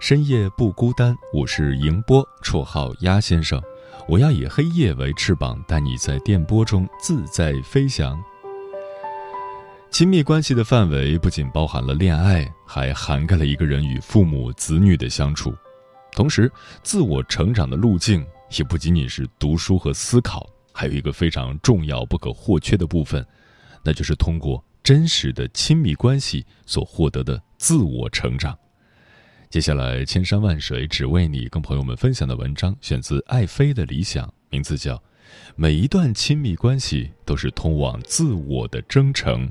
深夜不孤单。我是迎波，绰号鸭先生。我要以黑夜为翅膀，带你在电波中自在飞翔。亲密关系的范围不仅包含了恋爱，还涵盖了一个人与父母、子女的相处。同时，自我成长的路径也不仅仅是读书和思考，还有一个非常重要、不可或缺的部分，那就是通过。真实的亲密关系所获得的自我成长。接下来，千山万水只为你，跟朋友们分享的文章选自爱妃的理想，名字叫《每一段亲密关系都是通往自我的征程》。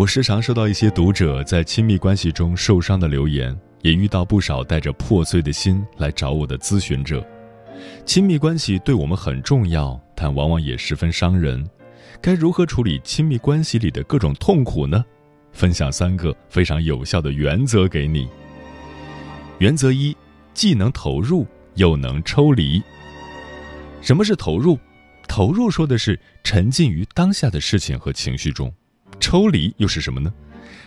我时常收到一些读者在亲密关系中受伤的留言，也遇到不少带着破碎的心来找我的咨询者。亲密关系对我们很重要，但往往也十分伤人。该如何处理亲密关系里的各种痛苦呢？分享三个非常有效的原则给你。原则一：既能投入，又能抽离。什么是投入？投入说的是沉浸于当下的事情和情绪中。抽离又是什么呢？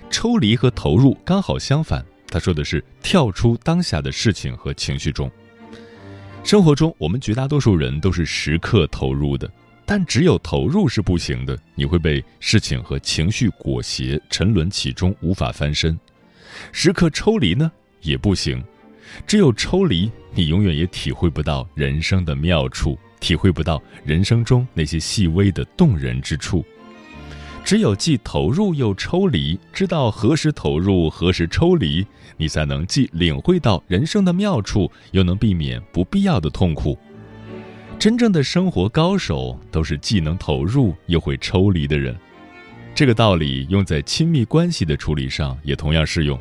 抽离和投入刚好相反。他说的是跳出当下的事情和情绪中。生活中，我们绝大多数人都是时刻投入的，但只有投入是不行的，你会被事情和情绪裹挟，沉沦其中，无法翻身。时刻抽离呢，也不行。只有抽离，你永远也体会不到人生的妙处，体会不到人生中那些细微的动人之处。只有既投入又抽离，知道何时投入，何时抽离，你才能既领会到人生的妙处，又能避免不必要的痛苦。真正的生活高手都是既能投入又会抽离的人。这个道理用在亲密关系的处理上也同样适用。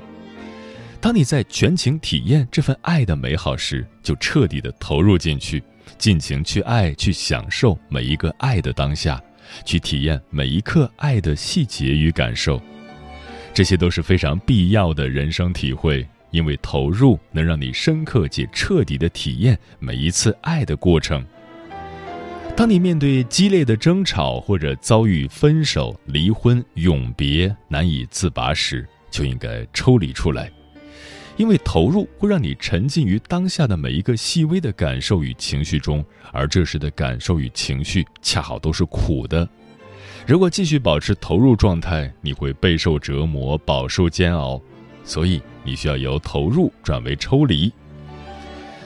当你在全情体验这份爱的美好时，就彻底的投入进去，尽情去爱，去享受每一个爱的当下。去体验每一刻爱的细节与感受，这些都是非常必要的人生体会。因为投入能让你深刻且彻底的体验每一次爱的过程。当你面对激烈的争吵或者遭遇分手、离婚、永别难以自拔时，就应该抽离出来。因为投入会让你沉浸于当下的每一个细微的感受与情绪中，而这时的感受与情绪恰好都是苦的。如果继续保持投入状态，你会备受折磨，饱受煎熬。所以你需要由投入转为抽离。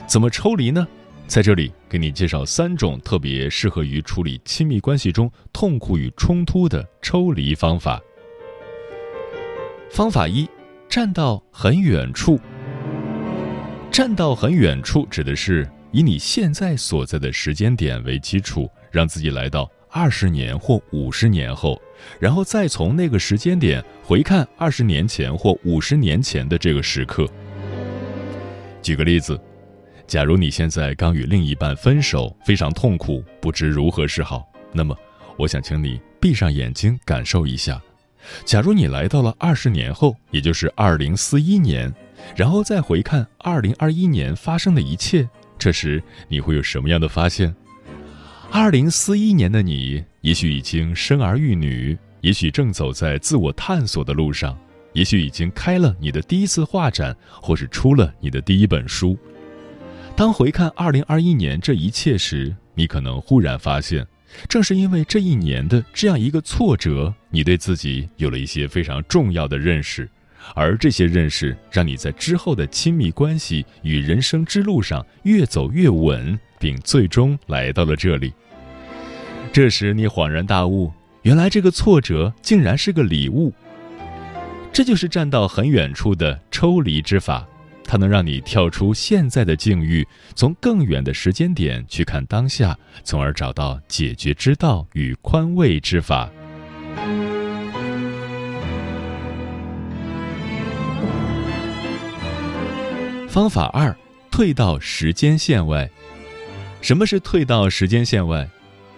怎么抽离呢？在这里给你介绍三种特别适合于处理亲密关系中痛苦与冲突的抽离方法。方法一。站到很远处，站到很远处指的是以你现在所在的时间点为基础，让自己来到二十年或五十年后，然后再从那个时间点回看二十年前或五十年前的这个时刻。举个例子，假如你现在刚与另一半分手，非常痛苦，不知如何是好，那么我想请你闭上眼睛，感受一下。假如你来到了二十年后，也就是二零四一年，然后再回看二零二一年发生的一切，这时你会有什么样的发现？二零四一年的你，也许已经生儿育女，也许正走在自我探索的路上，也许已经开了你的第一次画展，或是出了你的第一本书。当回看二零二一年这一切时，你可能忽然发现，正是因为这一年的这样一个挫折，你对自己有了一些非常重要的认识，而这些认识让你在之后的亲密关系与人生之路上越走越稳，并最终来到了这里。这时你恍然大悟，原来这个挫折竟然是个礼物。这就是站到很远处的抽离之法。它能让你跳出现在的境遇，从更远的时间点去看当下，从而找到解决之道与宽慰之法。方法二：退到时间线外。什么是退到时间线外？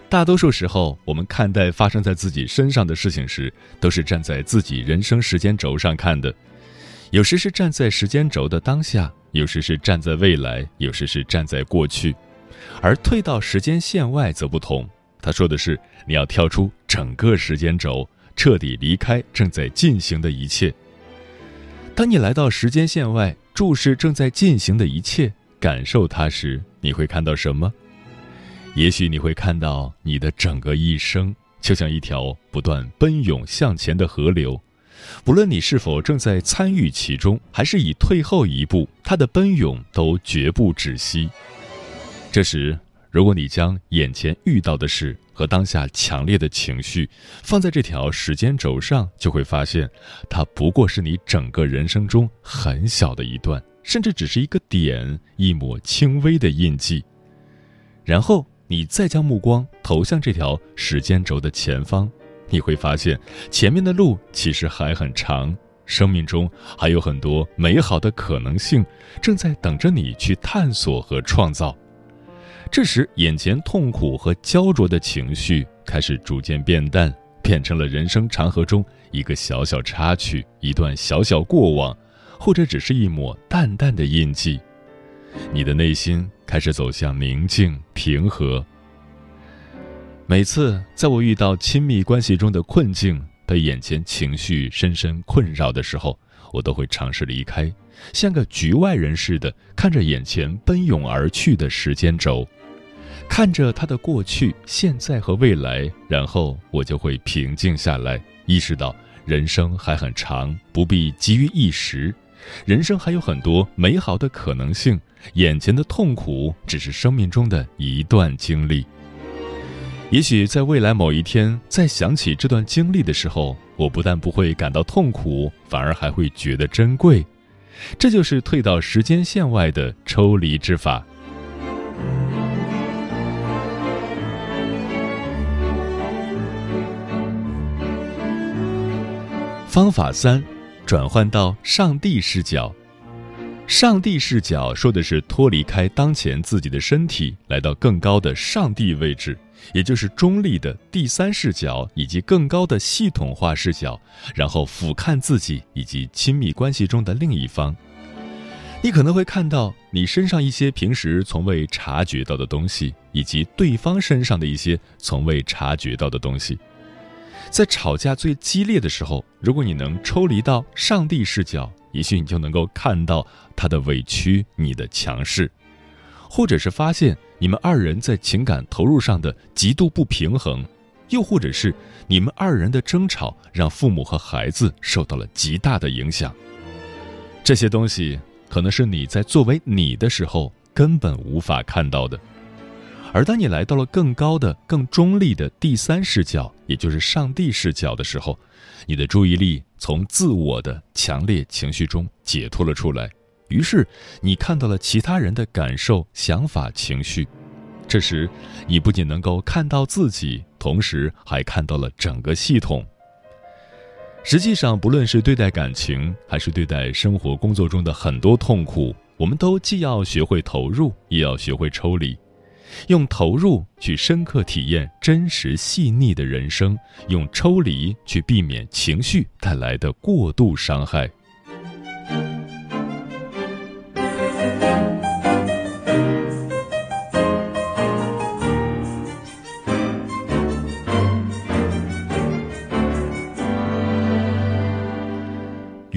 大多数时候，我们看待发生在自己身上的事情时，都是站在自己人生时间轴上看的。有时是站在时间轴的当下，有时是站在未来，有时是站在过去，而退到时间线外则不同。他说的是，你要跳出整个时间轴，彻底离开正在进行的一切。当你来到时间线外，注视正在进行的一切，感受它时，你会看到什么？也许你会看到你的整个一生，就像一条不断奔涌向前的河流。不论你是否正在参与其中，还是已退后一步，它的奔涌都绝不止息。这时，如果你将眼前遇到的事和当下强烈的情绪放在这条时间轴上，就会发现，它不过是你整个人生中很小的一段，甚至只是一个点，一抹轻微的印记。然后，你再将目光投向这条时间轴的前方。你会发现，前面的路其实还很长，生命中还有很多美好的可能性正在等着你去探索和创造。这时，眼前痛苦和焦灼的情绪开始逐渐变淡，变成了人生长河中一个小小插曲，一段小小过往，或者只是一抹淡淡的印记。你的内心开始走向宁静平和。每次在我遇到亲密关系中的困境，被眼前情绪深深困扰的时候，我都会尝试离开，像个局外人似的看着眼前奔涌而去的时间轴，看着他的过去、现在和未来，然后我就会平静下来，意识到人生还很长，不必急于一时，人生还有很多美好的可能性，眼前的痛苦只是生命中的一段经历。也许在未来某一天，再想起这段经历的时候，我不但不会感到痛苦，反而还会觉得珍贵。这就是退到时间线外的抽离之法。方法三：转换到上帝视角。上帝视角说的是脱离开当前自己的身体，来到更高的上帝位置。也就是中立的第三视角以及更高的系统化视角，然后俯瞰自己以及亲密关系中的另一方。你可能会看到你身上一些平时从未察觉到的东西，以及对方身上的一些从未察觉到的东西。在吵架最激烈的时候，如果你能抽离到上帝视角，也许你就能够看到他的委屈，你的强势。或者是发现你们二人在情感投入上的极度不平衡，又或者是你们二人的争吵让父母和孩子受到了极大的影响。这些东西可能是你在作为你的时候根本无法看到的，而当你来到了更高的、更中立的第三视角，也就是上帝视角的时候，你的注意力从自我的强烈情绪中解脱了出来。于是，你看到了其他人的感受、想法、情绪。这时，你不仅能够看到自己，同时还看到了整个系统。实际上，不论是对待感情，还是对待生活、工作中的很多痛苦，我们都既要学会投入，也要学会抽离。用投入去深刻体验真实细腻的人生，用抽离去避免情绪带来的过度伤害。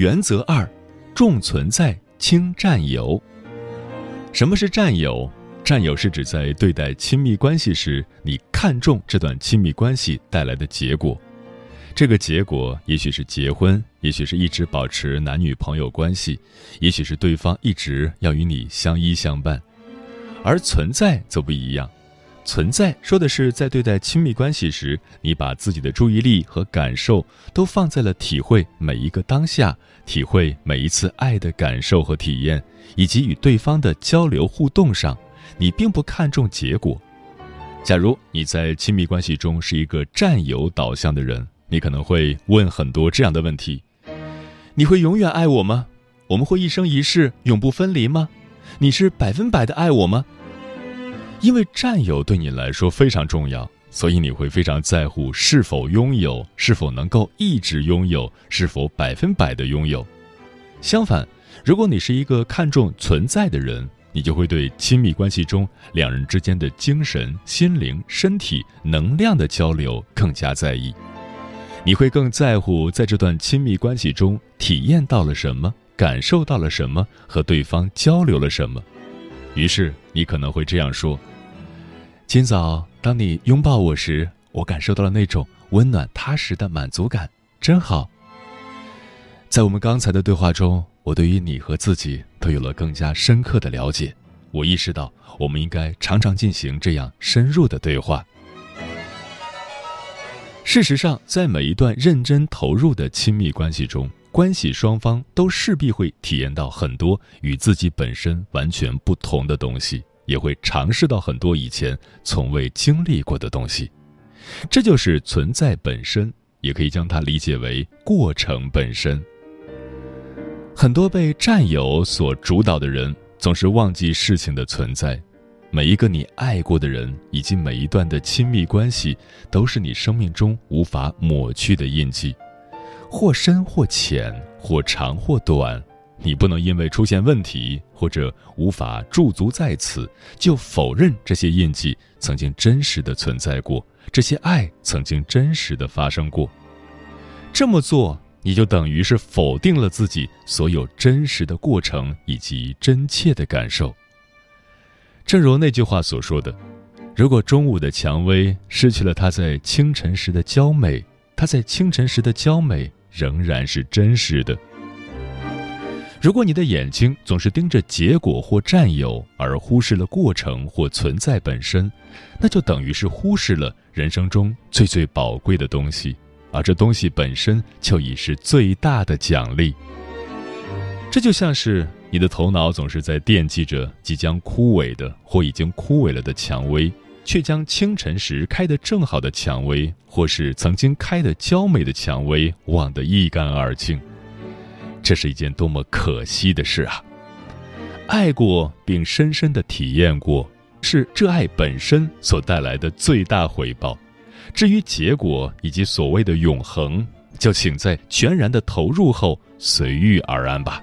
原则二：重存在轻占有。什么是占有？占有是指在对待亲密关系时，你看重这段亲密关系带来的结果。这个结果也许是结婚，也许是一直保持男女朋友关系，也许是对方一直要与你相依相伴。而存在则不一样，存在说的是在对待亲密关系时，你把自己的注意力和感受都放在了体会每一个当下，体会每一次爱的感受和体验，以及与对方的交流互动上。你并不看重结果。假如你在亲密关系中是一个占有导向的人。你可能会问很多这样的问题：你会永远爱我吗？我们会一生一世永不分离吗？你是百分百的爱我吗？因为占有对你来说非常重要，所以你会非常在乎是否拥有，是否能够一直拥有，是否百分百的拥有。相反，如果你是一个看重存在的人，你就会对亲密关系中两人之间的精神、心灵、身体、能量的交流更加在意。你会更在乎在这段亲密关系中体验到了什么，感受到了什么，和对方交流了什么。于是你可能会这样说：“今早当你拥抱我时，我感受到了那种温暖踏实的满足感，真好。”在我们刚才的对话中，我对于你和自己都有了更加深刻的了解。我意识到，我们应该常常进行这样深入的对话。事实上，在每一段认真投入的亲密关系中，关系双方都势必会体验到很多与自己本身完全不同的东西，也会尝试到很多以前从未经历过的东西。这就是存在本身，也可以将它理解为过程本身。很多被占有所主导的人，总是忘记事情的存在。每一个你爱过的人，以及每一段的亲密关系，都是你生命中无法抹去的印记，或深或浅，或长或短。你不能因为出现问题或者无法驻足在此，就否认这些印记曾经真实的存在过，这些爱曾经真实的发生过。这么做，你就等于是否定了自己所有真实的过程以及真切的感受。正如那句话所说的：“如果中午的蔷薇失去了它在清晨时的娇美，它在清晨时的娇美仍然是真实的。如果你的眼睛总是盯着结果或占有，而忽视了过程或存在本身，那就等于是忽视了人生中最最宝贵的东西，而这东西本身就已是最大的奖励。这就像是……”你的头脑总是在惦记着即将枯萎的或已经枯萎了的蔷薇，却将清晨时开得正好的蔷薇，或是曾经开得娇美的蔷薇忘得一干二净。这是一件多么可惜的事啊！爱过并深深的体验过，是这爱本身所带来的最大回报。至于结果以及所谓的永恒，就请在全然的投入后随遇而安吧。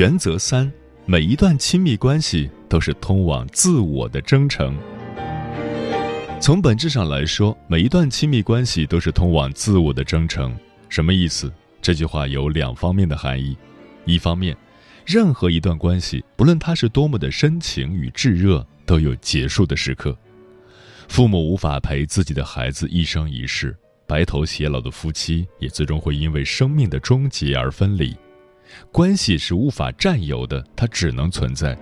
原则三：每一段亲密关系都是通往自我的征程。从本质上来说，每一段亲密关系都是通往自我的征程。什么意思？这句话有两方面的含义。一方面，任何一段关系，不论它是多么的深情与炙热，都有结束的时刻。父母无法陪自己的孩子一生一世，白头偕老的夫妻也最终会因为生命的终结而分离。关系是无法占有的，它只能存在，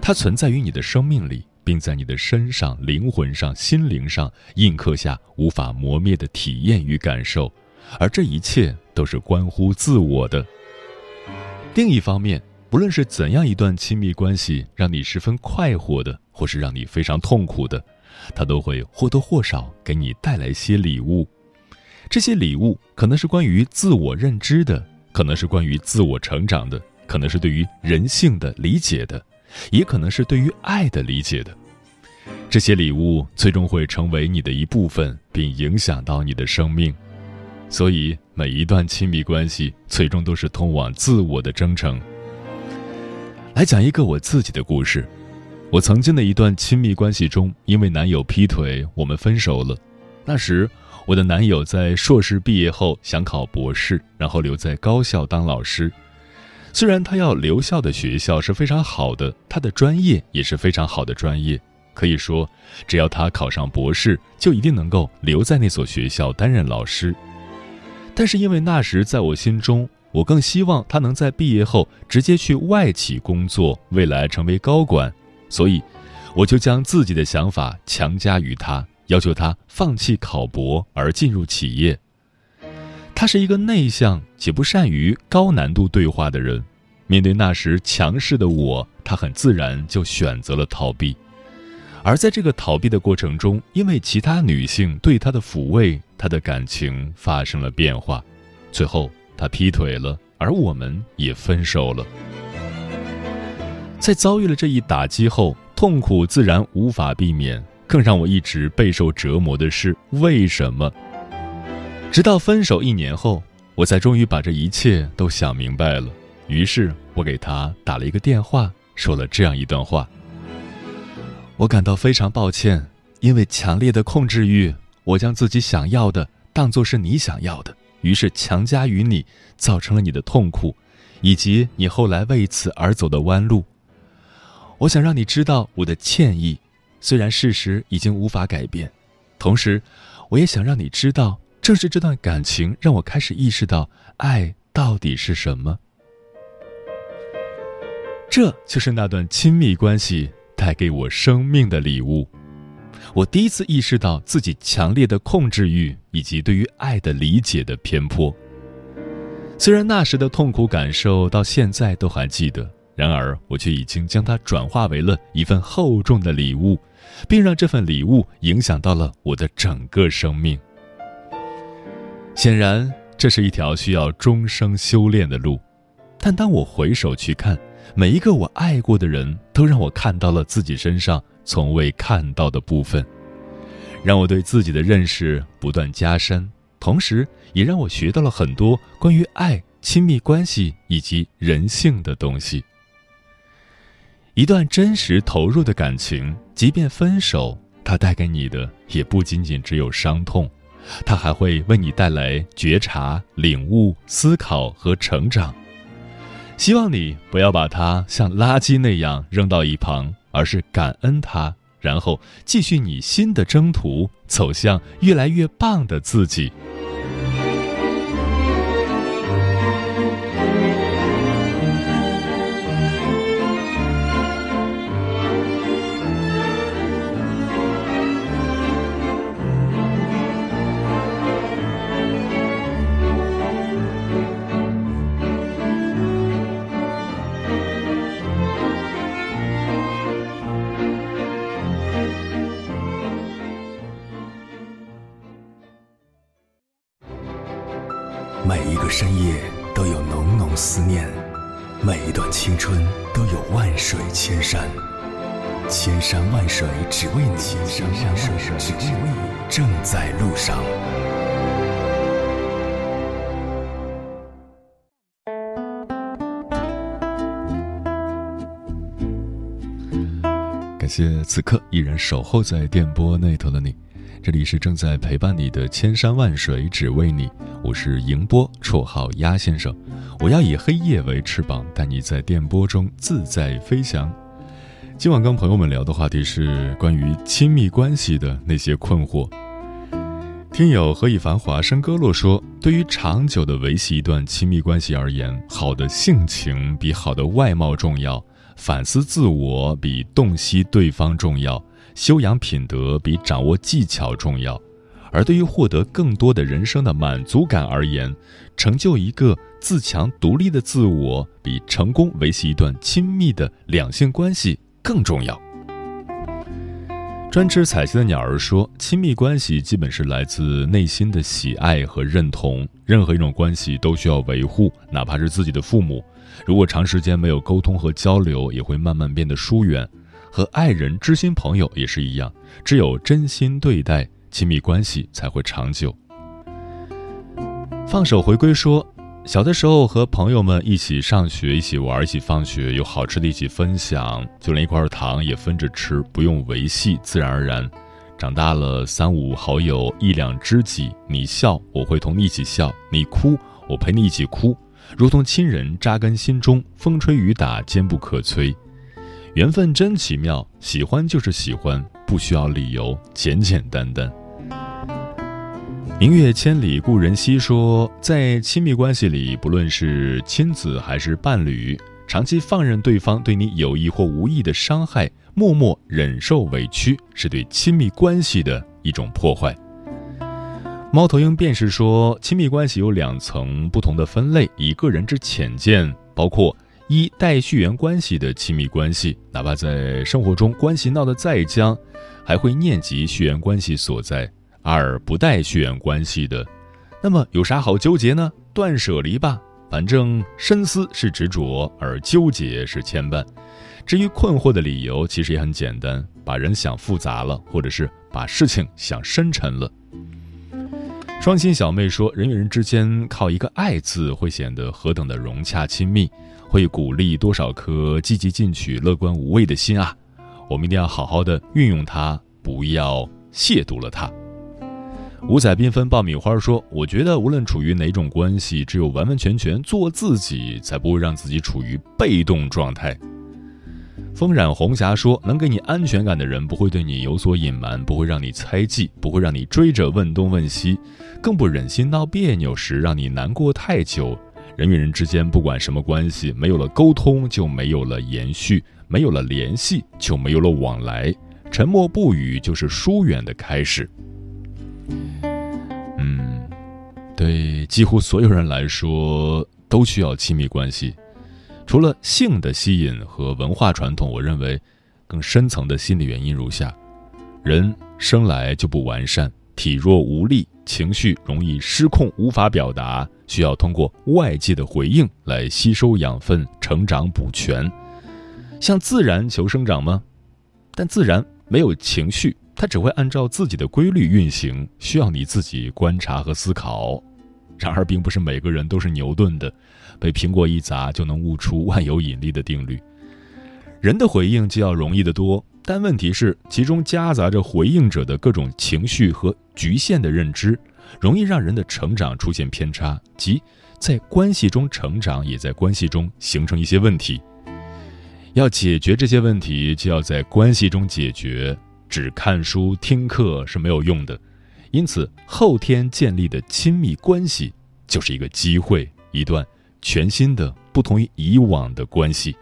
它存在于你的生命里，并在你的身上、灵魂上、心灵上印刻下无法磨灭的体验与感受，而这一切都是关乎自我的。另一方面，不论是怎样一段亲密关系让你十分快活的，或是让你非常痛苦的，它都会或多或少给你带来些礼物。这些礼物可能是关于自我认知的。可能是关于自我成长的，可能是对于人性的理解的，也可能是对于爱的理解的。这些礼物最终会成为你的一部分，并影响到你的生命。所以每一段亲密关系最终都是通往自我的征程。来讲一个我自己的故事，我曾经的一段亲密关系中，因为男友劈腿，我们分手了。那时，我的男友在硕士毕业后想考博士，然后留在高校当老师。虽然他要留校的学校是非常好的，他的专业也是非常好的专业，可以说，只要他考上博士，就一定能够留在那所学校担任老师。但是因为那时在我心中，我更希望他能在毕业后直接去外企工作，未来成为高管，所以我就将自己的想法强加于他，要求他放弃考博而进入企业。他是一个内向且不善于高难度对话的人，面对那时强势的我，他很自然就选择了逃避。而在这个逃避的过程中，因为其他女性对他的抚慰，他的感情发生了变化，最后。他劈腿了，而我们也分手了。在遭遇了这一打击后，痛苦自然无法避免。更让我一直备受折磨的是，为什么？直到分手一年后，我才终于把这一切都想明白了。于是我给他打了一个电话，说了这样一段话：我感到非常抱歉，因为强烈的控制欲，我将自己想要的当作是你想要的。于是强加于你，造成了你的痛苦，以及你后来为此而走的弯路。我想让你知道我的歉意，虽然事实已经无法改变。同时，我也想让你知道，正是这段感情让我开始意识到爱到底是什么。这就是那段亲密关系带给我生命的礼物。我第一次意识到自己强烈的控制欲以及对于爱的理解的偏颇。虽然那时的痛苦感受到现在都还记得，然而我却已经将它转化为了一份厚重的礼物，并让这份礼物影响到了我的整个生命。显然，这是一条需要终生修炼的路，但当我回首去看，每一个我爱过的人都让我看到了自己身上。从未看到的部分，让我对自己的认识不断加深，同时也让我学到了很多关于爱、亲密关系以及人性的东西。一段真实投入的感情，即便分手，它带给你的也不仅仅只有伤痛，它还会为你带来觉察、领悟、思考和成长。希望你不要把它像垃圾那样扔到一旁。而是感恩它，然后继续你新的征途，走向越来越棒的自己。思念，每一段青春都有万水千山，千山万水只为你，千山万水只为你，正在路上。感谢此刻依然守候在电波那头的你。这里是正在陪伴你的千山万水，只为你。我是迎波，绰号鸭先生。我要以黑夜为翅膀，带你在电波中自在飞翔。今晚跟朋友们聊的话题是关于亲密关系的那些困惑。听友何以繁华笙歌落说，对于长久的维系一段亲密关系而言，好的性情比好的外貌重要，反思自我比洞悉对方重要。修养品德比掌握技巧重要，而对于获得更多的人生的满足感而言，成就一个自强独立的自我，比成功维系一段亲密的两性关系更重要。专吃彩旗的鸟儿说：“亲密关系基本是来自内心的喜爱和认同，任何一种关系都需要维护，哪怕是自己的父母，如果长时间没有沟通和交流，也会慢慢变得疏远。”和爱人、知心朋友也是一样，只有真心对待，亲密关系才会长久。放手回归说，小的时候和朋友们一起上学，一起玩，一起放学，有好吃的一起分享，就连一块糖也分着吃，不用维系，自然而然。长大了，三五好友，一两知己，你笑我会同你一起笑，你哭我陪你一起哭，如同亲人扎根心中，风吹雨打坚不可摧。缘分真奇妙，喜欢就是喜欢，不需要理由，简简单单。明月千里故人稀说，在亲密关系里，不论是亲子还是伴侣，长期放任对方对你有意或无意的伤害。默默忍受委屈，是对亲密关系的一种破坏。猫头鹰便是说，亲密关系有两层不同的分类。以个人之浅见，包括一带血缘关系的亲密关系，哪怕在生活中关系闹得再僵，还会念及血缘关系所在；二不带血缘关系的，那么有啥好纠结呢？断舍离吧，反正深思是执着，而纠结是牵绊。至于困惑的理由，其实也很简单：把人想复杂了，或者是把事情想深沉了。双心小妹说：“人与人之间靠一个爱字，会显得何等的融洽亲密，会鼓励多少颗积极进取、乐观无畏的心啊！我们一定要好好的运用它，不要亵渎了它。”五彩缤纷爆米花说：“我觉得无论处于哪种关系，只有完完全全做自己，才不会让自己处于被动状态。”风染红霞说：“能给你安全感的人，不会对你有所隐瞒，不会让你猜忌，不会让你追着问东问西，更不忍心闹别扭时让你难过太久。人与人之间，不管什么关系，没有了沟通就没有了延续，没有了联系就没有了往来，沉默不语就是疏远的开始。”嗯，对几乎所有人来说，都需要亲密关系。除了性的吸引和文化传统，我认为更深层的心理原因如下：人生来就不完善，体弱无力，情绪容易失控，无法表达，需要通过外界的回应来吸收养分、成长补全。向自然求生长吗？但自然没有情绪，它只会按照自己的规律运行，需要你自己观察和思考。然而，并不是每个人都是牛顿的。被苹果一砸就能悟出万有引力的定律。人的回应就要容易得多，但问题是其中夹杂着回应者的各种情绪和局限的认知，容易让人的成长出现偏差，即在关系中成长，也在关系中形成一些问题。要解决这些问题，就要在关系中解决，只看书听课是没有用的。因此，后天建立的亲密关系就是一个机会，一段。全新的、不同于以往的关系，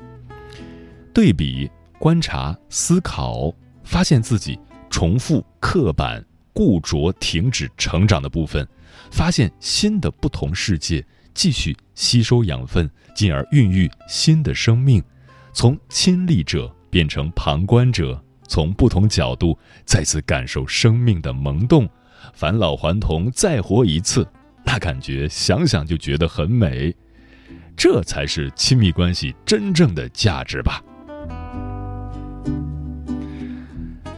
对比、观察、思考，发现自己重复、刻板、固着、停止成长的部分，发现新的不同世界，继续吸收养分，进而孕育新的生命，从亲历者变成旁观者，从不同角度再次感受生命的萌动，返老还童，再活一次，那感觉想想就觉得很美。这才是亲密关系真正的价值吧。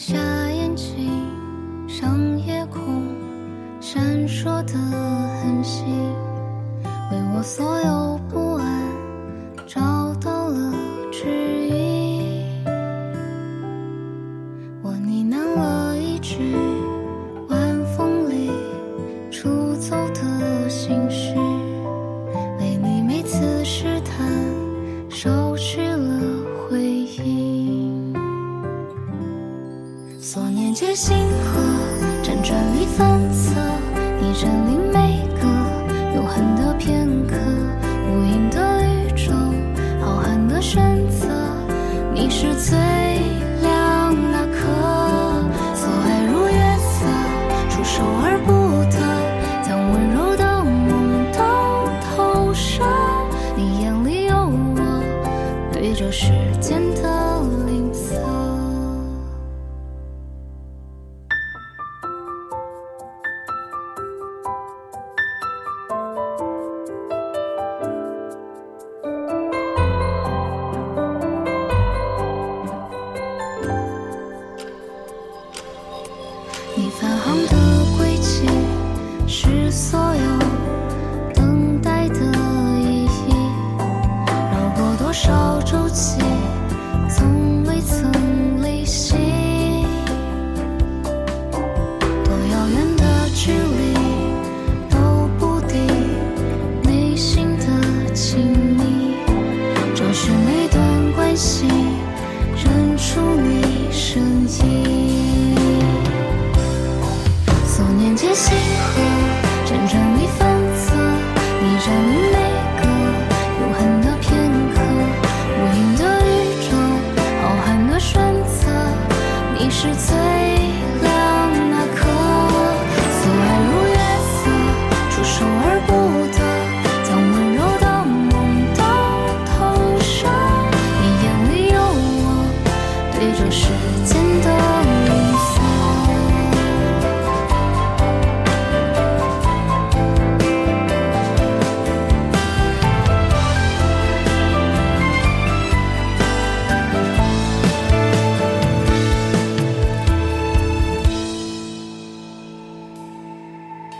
下眼睛像夜空闪烁的恒星为我所有不时间。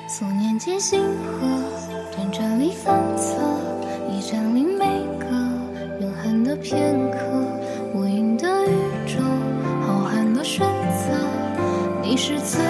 所念皆星河辗转里反侧你占领每个永恒的片刻无垠的宇宙浩瀚的选择。你是最